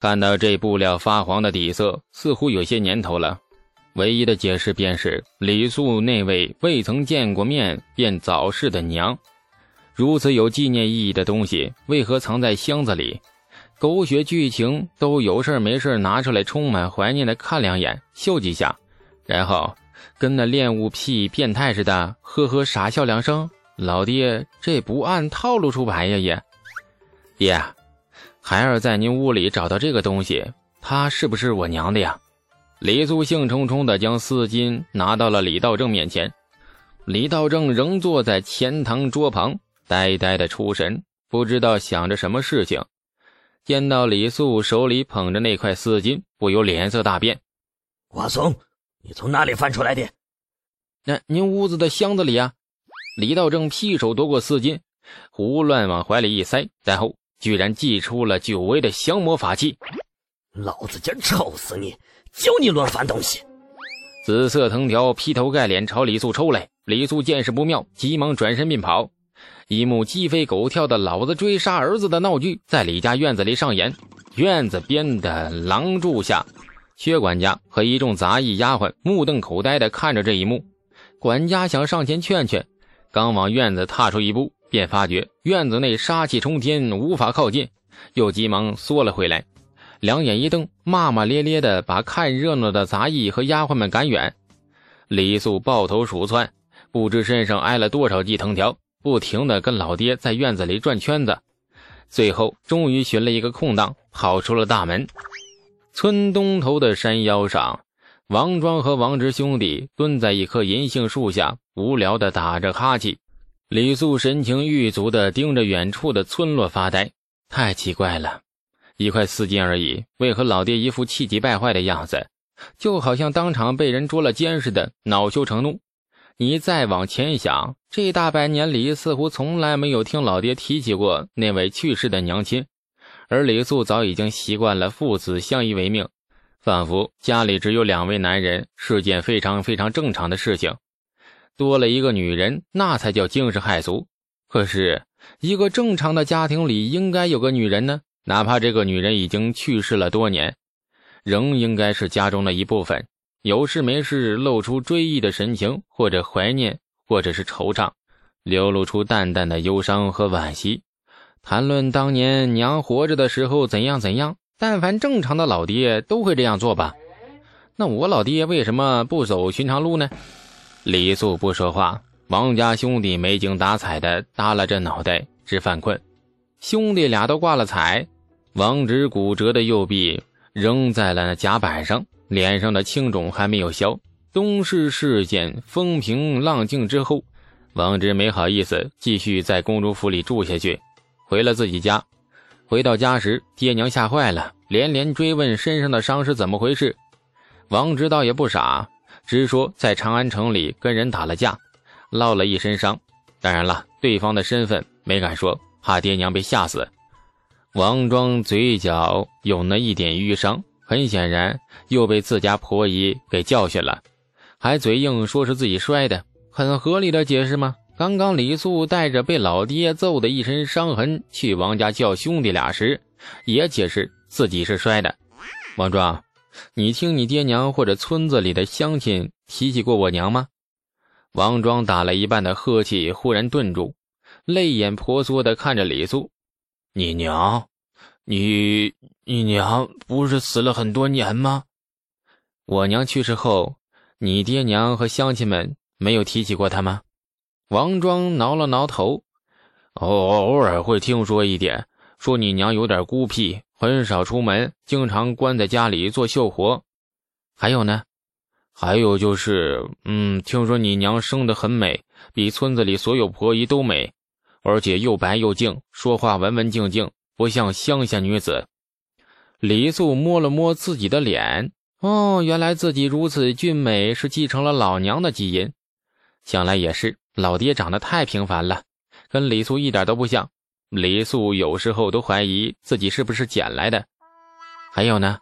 看到这布料发黄的底色，似乎有些年头了。唯一的解释便是李素那位未曾见过面便早逝的娘。如此有纪念意义的东西，为何藏在箱子里？狗血剧情都有事没事拿出来，充满怀念的看两眼，秀几下，然后跟那恋物癖变态似的，呵呵傻笑两声。老爹，这不按套路出牌呀也。爹，孩儿在您屋里找到这个东西，它是不是我娘的呀？李素兴冲冲地将丝巾拿到了李道正面前，李道正仍坐在前堂桌旁。呆呆的出神，不知道想着什么事情。见到李素手里捧着那块丝巾，不由脸色大变。瓜松，你从哪里翻出来的？那您屋子的箱子里啊！李道正劈手夺过丝巾，胡乱往怀里一塞，然后居然祭出了久违的降魔法器。老子今儿抽死你！教你乱翻东西！紫色藤条劈头盖脸朝李素抽来。李素见势不妙，急忙转身便跑。一幕鸡飞狗跳的“老子追杀儿子”的闹剧在李家院子里上演。院子边的廊柱下，薛管家和一众杂役丫鬟目瞪口呆地看着这一幕。管家想上前劝劝，刚往院子踏出一步，便发觉院子内杀气冲天，无法靠近，又急忙缩了回来，两眼一瞪，骂骂咧咧的把看热闹的杂役和丫鬟们赶远。李素抱头鼠窜，不知身上挨了多少记藤条。不停的跟老爹在院子里转圈子，最后终于寻了一个空档，跑出了大门。村东头的山腰上，王庄和王直兄弟蹲在一棵银杏树下，无聊的打着哈欠。李素神情郁卒地盯着远处的村落发呆，太奇怪了，一块丝巾而已，为何老爹一副气急败坏的样子，就好像当场被人捉了奸似的，恼羞成怒。你再往前想，这大半年里似乎从来没有听老爹提起过那位去世的娘亲，而李素早已经习惯了父子相依为命，仿佛家里只有两位男人是件非常非常正常的事情。多了一个女人，那才叫惊世骇俗。可是，一个正常的家庭里应该有个女人呢，哪怕这个女人已经去世了多年，仍应该是家中的一部分。有事没事露出追忆的神情，或者怀念，或者是惆怅，流露出淡淡的忧伤和惋惜，谈论当年娘活着的时候怎样怎样。但凡正常的老爹都会这样做吧？那我老爹为什么不走寻常路呢？李素不说话，王家兄弟没精打采的耷拉着脑袋直犯困。兄弟俩都挂了彩，王直骨折的右臂扔在了甲板上。脸上的青肿还没有消。东市事件风平浪静之后，王直没好意思继续在公主府里住下去，回了自己家。回到家时，爹娘吓坏了，连连追问身上的伤是怎么回事。王直倒也不傻，直说在长安城里跟人打了架，落了一身伤。当然了，对方的身份没敢说，怕爹娘被吓死。王庄嘴角有那一点淤伤。很显然又被自家婆姨给教训了，还嘴硬说是自己摔的，很合理的解释吗？刚刚李素带着被老爹揍的一身伤痕去王家叫兄弟俩时，也解释自己是摔的。王庄，你听你爹娘或者村子里的乡亲提起过我娘吗？王庄打了一半的呵气忽然顿住，泪眼婆娑的看着李素，你娘。你你娘不是死了很多年吗？我娘去世后，你爹娘和乡亲们没有提起过她吗？王庄挠了挠头，偶偶尔会听说一点，说你娘有点孤僻，很少出门，经常关在家里做绣活。还有呢？还有就是，嗯，听说你娘生得很美，比村子里所有婆姨都美，而且又白又净，说话文文静静。不像乡下女子，李素摸了摸自己的脸，哦，原来自己如此俊美是继承了老娘的基因。想来也是，老爹长得太平凡了，跟李素一点都不像。李素有时候都怀疑自己是不是捡来的。还有呢，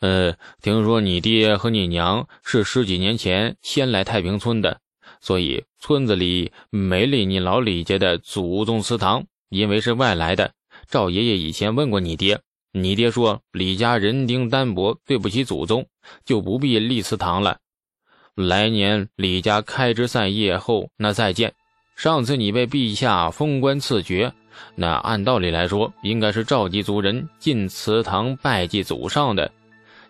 呃，听说你爹和你娘是十几年前先来太平村的，所以村子里没立你老李家的祖宗祠堂，因为是外来的。赵爷爷以前问过你爹，你爹说李家人丁单薄，对不起祖宗，就不必立祠堂了。来年李家开枝散叶后，那再见。上次你被陛下封官赐爵，那按道理来说，应该是召集族人进祠堂拜祭祖上的，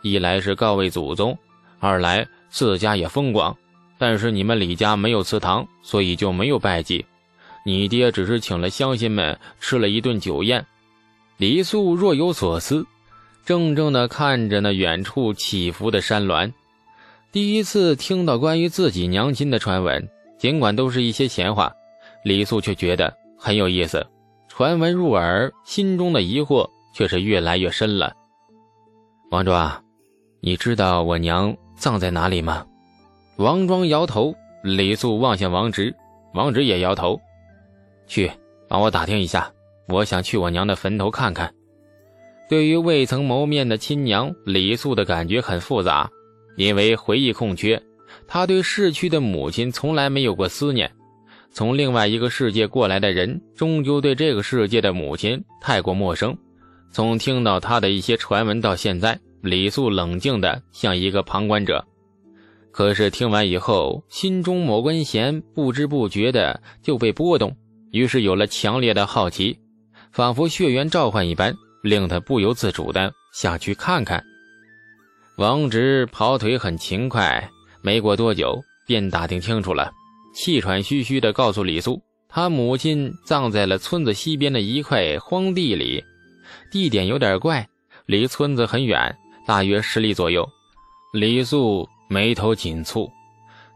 一来是告慰祖宗，二来自家也风光。但是你们李家没有祠堂，所以就没有拜祭。你爹只是请了乡亲们吃了一顿酒宴。李素若有所思，怔怔地看着那远处起伏的山峦。第一次听到关于自己娘亲的传闻，尽管都是一些闲话，李素却觉得很有意思。传闻入耳，心中的疑惑却是越来越深了。王庄，你知道我娘葬在哪里吗？王庄摇头。李素望向王直，王直也摇头。去，帮我打听一下，我想去我娘的坟头看看。对于未曾谋面的亲娘，李素的感觉很复杂。因为回忆空缺，他对逝去的母亲从来没有过思念。从另外一个世界过来的人，终究对这个世界的母亲太过陌生。从听到他的一些传闻到现在，李素冷静的像一个旁观者。可是听完以后，心中某根弦不知不觉的就被拨动，于是有了强烈的好奇，仿佛血缘召唤一般，令他不由自主的想去看看。王直跑腿很勤快，没过多久便打听清楚了，气喘吁吁地告诉李素，他母亲葬在了村子西边的一块荒地里，地点有点怪，离村子很远，大约十里左右。李素眉头紧蹙，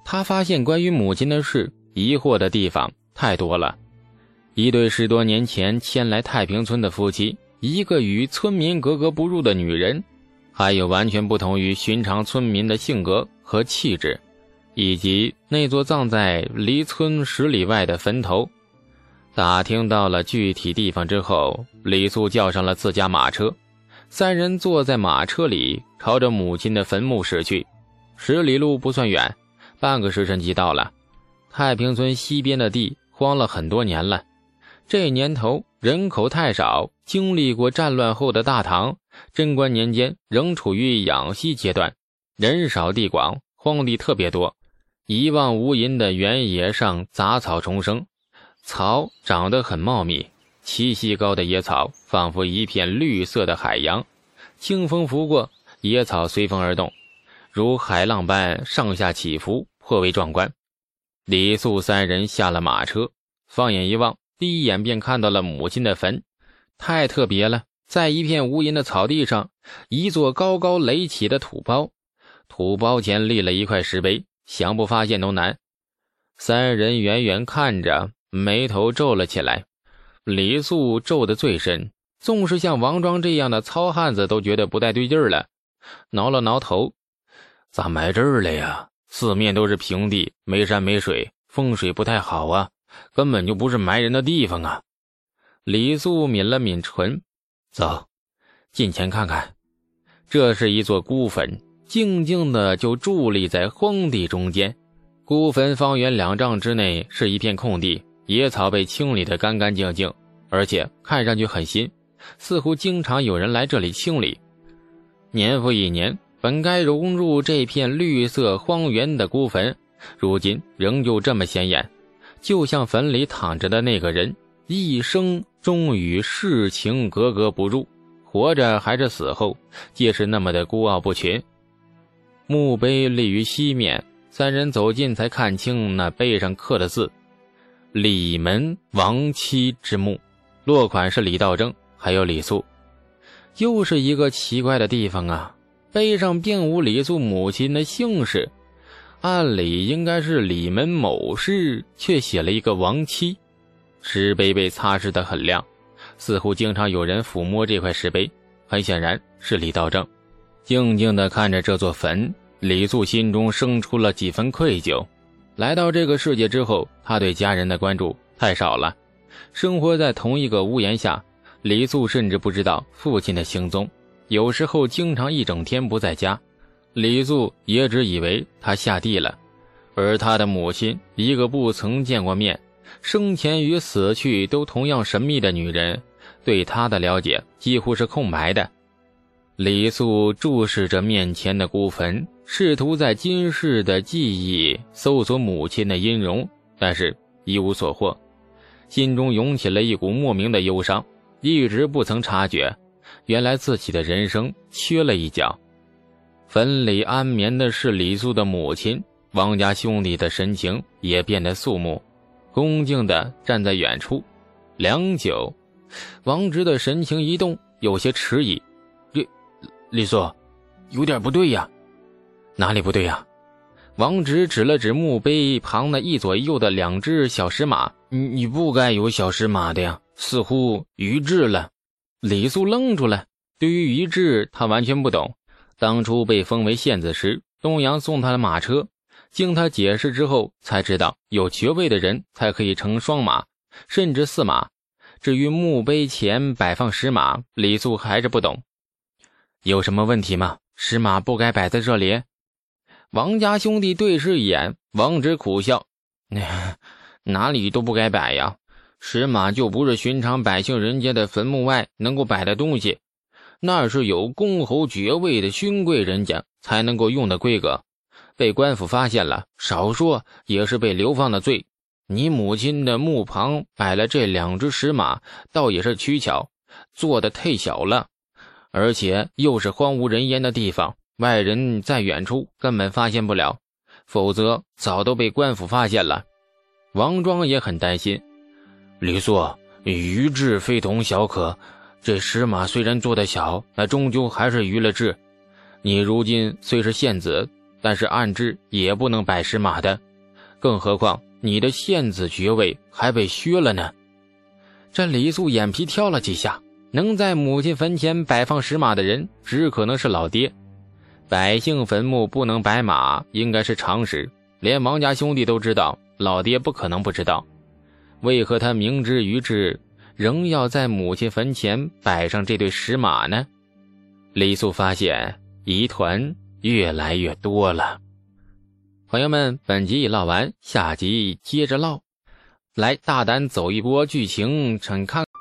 他发现关于母亲的事，疑惑的地方太多了。一对十多年前迁来太平村的夫妻，一个与村民格格不入的女人。还有完全不同于寻常村民的性格和气质，以及那座葬在离村十里外的坟头。打听到了具体地方之后，李素叫上了自家马车，三人坐在马车里，朝着母亲的坟墓驶去。十里路不算远，半个时辰即到了。太平村西边的地荒了很多年了，这年头人口太少，经历过战乱后的大唐。贞观年间仍处于养息阶段，人少地广，荒地特别多。一望无垠的原野上杂草丛生，草长得很茂密，七夕高的野草仿佛一片绿色的海洋。清风拂过，野草随风而动，如海浪般上下起伏，颇为壮观。李素三人下了马车，放眼一望，第一眼便看到了母亲的坟，太特别了。在一片无垠的草地上，一座高高垒起的土包，土包前立了一块石碑，想不发现都难。三人远远看着，眉头皱了起来。李素皱得最深，纵是像王庄这样的糙汉子都觉得不太对劲儿了，挠了挠头：“咋埋这儿了呀？四面都是平地，没山没水，风水不太好啊，根本就不是埋人的地方啊！”李素抿了抿唇。走，近前看看，这是一座孤坟，静静的就伫立在荒地中间。孤坟方圆两丈之内是一片空地，野草被清理得干干净净，而且看上去很新，似乎经常有人来这里清理。年复一年，本该融入这片绿色荒原的孤坟，如今仍旧这么显眼，就像坟里躺着的那个人。一生终与世情格格不入，活着还是死后，皆是那么的孤傲不群。墓碑立于西面，三人走近才看清那碑上刻的字：“李门亡妻之墓”，落款是李道正，还有李素。又是一个奇怪的地方啊！碑上并无李素母亲的姓氏，按理应该是李门某氏，却写了一个亡妻。石碑被擦拭得很亮，似乎经常有人抚摸这块石碑。很显然是李道正，静静地看着这座坟。李素心中生出了几分愧疚。来到这个世界之后，他对家人的关注太少了。生活在同一个屋檐下，李素甚至不知道父亲的行踪。有时候经常一整天不在家，李素也只以为他下地了。而他的母亲，一个不曾见过面。生前与死去都同样神秘的女人，对他的了解几乎是空白的。李素注视着面前的孤坟，试图在今世的记忆搜索母亲的音容，但是一无所获，心中涌起了一股莫名的忧伤，一直不曾察觉，原来自己的人生缺了一角。坟里安眠的是李素的母亲，王家兄弟的神情也变得肃穆，恭敬地站在远处。良久，王直的神情一动，有些迟疑。李素，有点不对呀，哪里不对呀？王直指了指墓碑旁的一左一右的两只小石马，你你不该有小石马的呀，似乎于志了。李素愣住了，对于于志，他完全不懂。当初被封为县子时，东阳送他的马车，经他解释之后，才知道有爵位的人才可以乘双马。甚至四马。至于墓碑前摆放石马，李素还是不懂。有什么问题吗？石马不该摆在这里。王家兄弟对视一眼，王直苦笑：“哪里都不该摆呀！石马就不是寻常百姓人家的坟墓外能够摆的东西，那是有公侯爵位的勋贵人家才能够用的规格。被官府发现了，少说也是被流放的罪。”你母亲的墓旁摆了这两只石马，倒也是取巧，做的忒小了，而且又是荒无人烟的地方，外人在远处根本发现不了，否则早都被官府发现了。王庄也很担心，李素，愚智非同小可，这石马虽然做的小，那终究还是愚了智。你如今虽是县子，但是暗制也不能摆石马的，更何况。你的县子爵位还被削了呢。这李素眼皮跳了几下，能在母亲坟前摆放石马的人，只可能是老爹。百姓坟墓不能摆马，应该是常识，连王家兄弟都知道，老爹不可能不知道。为何他明知于智，仍要在母亲坟前摆上这对石马呢？李素发现疑团越来越多了。朋友们，本集已唠完，下集接着唠。来，大胆走一波剧情，请看。